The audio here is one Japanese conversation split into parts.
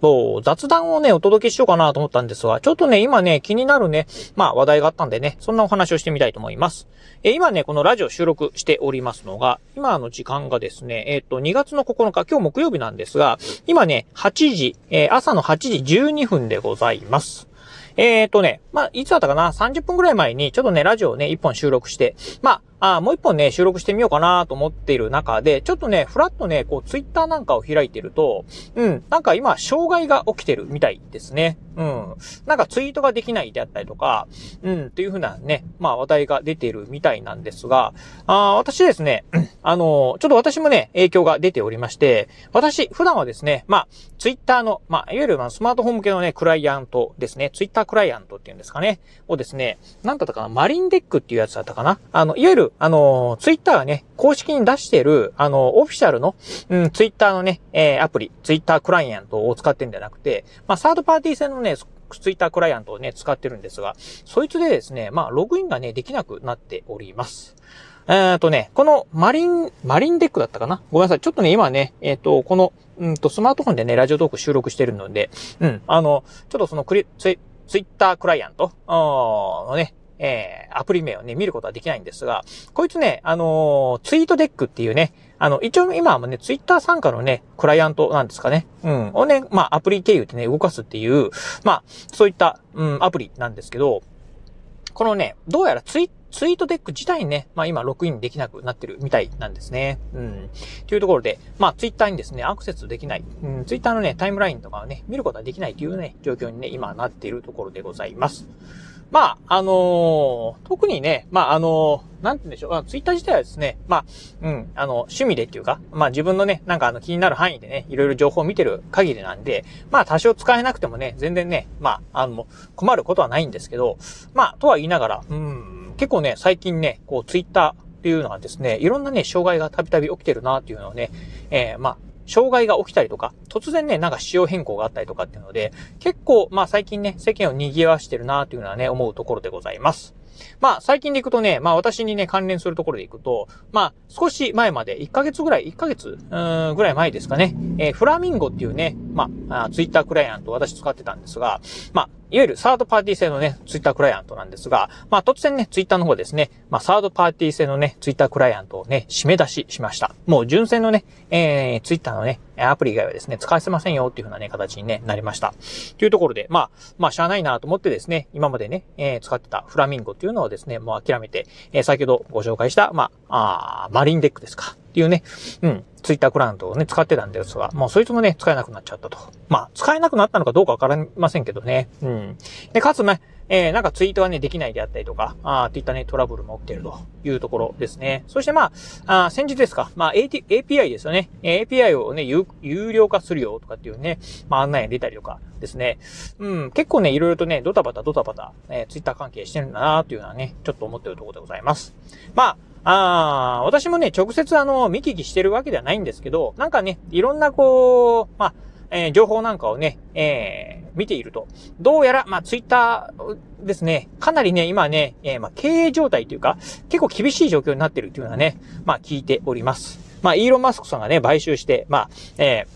と、雑談をね、お届けしようかなと思ったんですが、ちょっとね、今ね、気になるね、まあ話題があったんでね、そんなお話をしてみたいと思います。え、今ね、このラジオ収録しておりますのが、今の時間がですね、えっ、ー、と、2月の9日、今日木曜日なんですが、今ね、8時、えー、朝の8時12分でございます。えっ、ー、とね、まあ、いつだったかな ?30 分くらい前に、ちょっとね、ラジオをね、1本収録して、まあ、あもう一本ね、収録してみようかなと思っている中で、ちょっとね、ふらっとね、こう、ツイッターなんかを開いてると、うん、なんか今、障害が起きてるみたいですね。うん。なんかツイートができないであったりとか、うん、っていう風なね、まあ話題が出てるみたいなんですが、あ私ですね、あの、ちょっと私もね、影響が出ておりまして、私、普段はですね、まあ、ツイッターの、まあ、いわゆるスマートフォン向けのね、クライアントですね、ツイッタークライアントっていうんですかね、をですね、なんだったかな、マリンデックっていうやつだったかな。あの、いわゆるあの、ツイッターがね、公式に出してる、あの、オフィシャルの、うん、ツイッターのね、えー、アプリ、ツイッタークライアントを使ってるんじゃなくて、まあ、サードパーティー製のね、ツイッタークライアントをね、使ってるんですが、そいつでですね、まあ、ログインがね、できなくなっております。えーとね、このマリン、マリンデックだったかな？ごめんなさい。ちょっとね、今ね、えっ、ー、と、この、うんと、スマートフォンでね、ラジオトーク収録してるので、うん、あの、ちょっとそのクリ、ツイツイッタークライアント？あのね、えー、アプリ名をね、見ることはできないんですが、こいつね、あのー、ツイートデックっていうね、あの、一応今はね、ツイッター参加のね、クライアントなんですかね。うん。をね、まあ、アプリ経由でね、動かすっていう、まあ、そういった、うん、アプリなんですけど、このね、どうやらツイツイートデック自体にね、まあ今、ログインできなくなってるみたいなんですね。うん。というところで、まあツイッターにですね、アクセスできない、うん、ツイッターのね、タイムラインとかをね、見ることができないというね、状況にね、今なっているところでございます。まあ、あのー、特にね、まあ、あのー、なんて言うんでしょう、あツイッター自体はですね、まあ、うん、あの、趣味でっていうか、まあ自分のね、なんかあの気になる範囲でね、いろいろ情報を見てる限りなんで、まあ多少使えなくてもね、全然ね、まあ、あの、困ることはないんですけど、まあ、とは言いながら、うん、結構ね、最近ね、こう、ツイッターっていうのはですね、いろんなね、障害がたびたび起きてるなっていうのをね、えー、まあ、障害が起きたりとか、突然ね、なんか仕様変更があったりとかっていうので、結構、まあ最近ね、世間を賑わしてるなっていうのはね、思うところでございます。まあ、最近で行くとね、まあ私にね、関連するところで行くと、まあ、少し前まで、1ヶ月ぐらい、1ヶ月、ぐらい前ですかね、えー、フラミンゴっていうね、まあ、ツイッタークライアント私使ってたんですが、まあ、いわゆるサードパーティー製のね、ツイッタークライアントなんですが、まあ突然ね、ツイッターの方ですね、まあサードパーティー製のね、ツイッタークライアントをね、締め出ししました。もう純正のね、えー、ツイッターのね、アプリ以外はですね、使わせませんよっていう風なね、形に、ね、なりました。というところで、まあ、まあ、しゃあないなと思ってですね、今までね、えー、使ってたフラミンゴっていうのをですね、もう諦めて、えー、先ほどご紹介した、まあ、あマリンデックですか。っていうね、うん、ツイッタークライアントをね、使ってたんですが、もうそいつもね、使えなくなっちゃったと。まあ、使えなくなったのかどうかわかりませんけどね。うん。で、かつね、えー、なんかツイートがね、できないであったりとか、ああ、っていったね、トラブルも起きてるというところですね。そしてまあ、あ先日ですか、まあ、AT、API ですよね。API をね、有料化するよとかっていうね、まあ、案内が出たりとかですね。うん、結構ね、いろいろとね、ドタバタドタバタ、えー、ツイッター関係してるんだなというのはね、ちょっと思ってるところでございます。まあ、ああ、私もね、直接あの、見聞きしてるわけではないんですけど、なんかね、いろんなこう、まあ、えー、情報なんかをね、えー、見ていると、どうやら、まあ、ツイッターですね、かなりね、今ね、えー、まあ、経営状態というか、結構厳しい状況になってるっていうのはね、まあ、聞いております。まあ、イーロン・マスクさんがね、買収して、まあ、え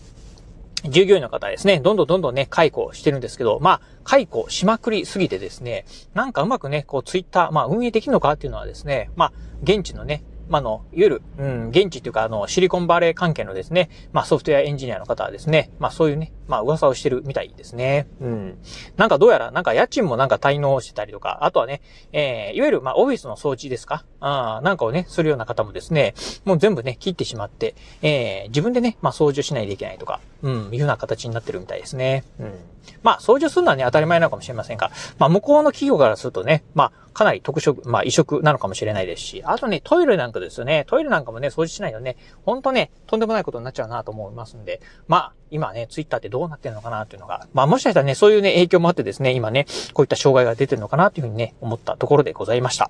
ー、従業員の方ですね、どんどんどんどんね、解雇してるんですけど、まあ、解雇しまくりすぎてですね、なんかうまくね、こう、ツイッター、まあ、運営できるのかっていうのはですね、まあ、現地のね、まあ、の、いわゆる、うん、現地っていうか、あの、シリコンバレー関係のですね、まあ、ソフトウェアエンジニアの方はですね、まあ、そういうね、まあ、噂をしてるみたいですね。うん。なんかどうやら、なんか家賃もなんか滞納してたりとか、あとはね、えー、いわゆる、まあ、オフィスの装置ですか？あなんかをね、するような方もですね、もう全部ね、切ってしまって、えー、自分でね、まあ、掃除しないといけないとか、うん、いうような形になってるみたいですね。うん。まあ、掃除するのはね、当たり前なのかもしれませんが、まあ、向こうの企業からするとね、まあ、かなり特色、まあ異色なのかもしれないですし、あとね、トイレなんかですよね。トイレなんかもね、掃除しないとね、ほんとね、とんでもないことになっちゃうなと思いますんで、まあ、今ね、ツイッターってどうなってるのかなっていうのが、まあもしかしたらね、そういうね、影響もあってですね、今ね、こういった障害が出てるのかなというふうにね、思ったところでございました。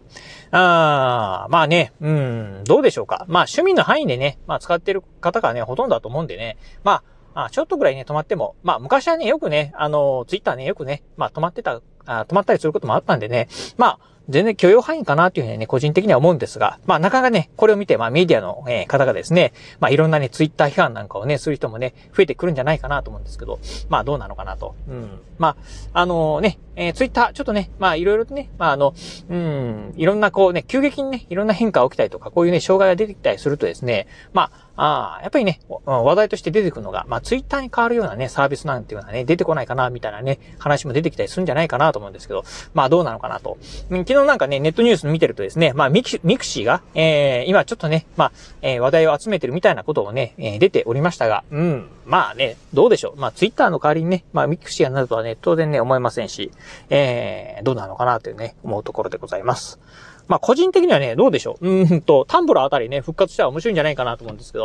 あー、まあね、うん、どうでしょうか。まあ趣味の範囲でね、まあ使ってる方がね、ほとんどだと思うんでね、まあ、あちょっとぐらいね、止まっても、まあ昔はね、よくね、あの、ツイッターね、よくね、まあ止まってた、あ止まったりすることもあったんでね、まあ、全然許容範囲かなっていうふうにね、個人的には思うんですが、まあ、なかなかね、これを見て、まあ、メディアの、え、方がですね、まあ、いろんなね、ツイッター批判なんかをね、する人もね、増えてくるんじゃないかなと思うんですけど、まあ、どうなのかなと。うん。まあ、あのー、ね、えー、ツイッター、ちょっとね、まあ、いろいろとね、まあ、あの、うん、いろんなこうね、急激にね、いろんな変化が起きたりとか、こういうね、障害が出てきたりするとですね、まあ、ああ、やっぱりね、話題として出てくるのが、まあ、ツイッターに変わるようなね、サービスなんていうのはね、出てこないかな、みたいなね、話も出てきたりするんじゃないかなと思うんですけど、まあ、どうなのかなと。昨日なんかね、ネットニュース見てるとですね、まあ、ミクミクシーが、えー、今ちょっとね、まあ、えー、話題を集めてるみたいなことをね、えー、出ておりましたが、うん、まあね、どうでしょう。まあ、ツイッターの代わりにね、まあ、ミクシーがなるとはね、当然ね、思いませんし、えー、どうなのかなというね、思うところでございます。まあ、個人的にはね、どうでしょう。うんと、タンブラーあたりね、復活したら面白いんじゃないかなと思うんですけど、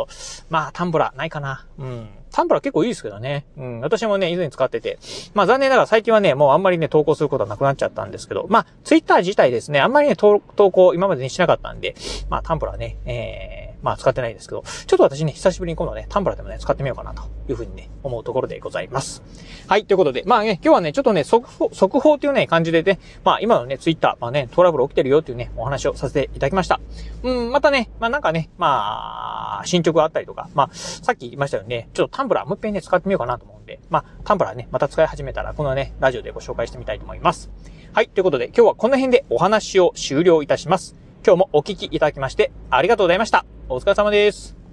まあ、タンブラーないかな。うん。タンブラー結構いいですけどね。うん。私もね、以前使ってて。まあ残念ながら最近はね、もうあんまりね、投稿することはなくなっちゃったんですけど、まあ、ツイッター自体ですね、あんまりね、投稿今までにしなかったんで、まあ、タンブラーね、えー、まあ使ってないですけど、ちょっと私ね、久しぶりに今度ね、タンブラーでもね、使ってみようかなというふうにね、思うところでございます。はい、ということで、まあね、今日はね、ちょっとね、速報、速報というね、感じでね、まあ今のね、ツイッター、まあね、トラブル起きてるよっていうね、お話をさせていただきました。うん、またね、まあなんかね、まあ、進捗があったりとか、まあ、さっき言いましたよね、ちょっとタンブラーもう一遍ね、使ってみようかなと思うんで、まあ、タンブラーね、また使い始めたら、このね、ラジオでご紹介してみたいと思います。はい、ということで、今日はこの辺でお話を終了いたします。今日もお聞きいただきまして、ありがとうございました。お疲れ様です。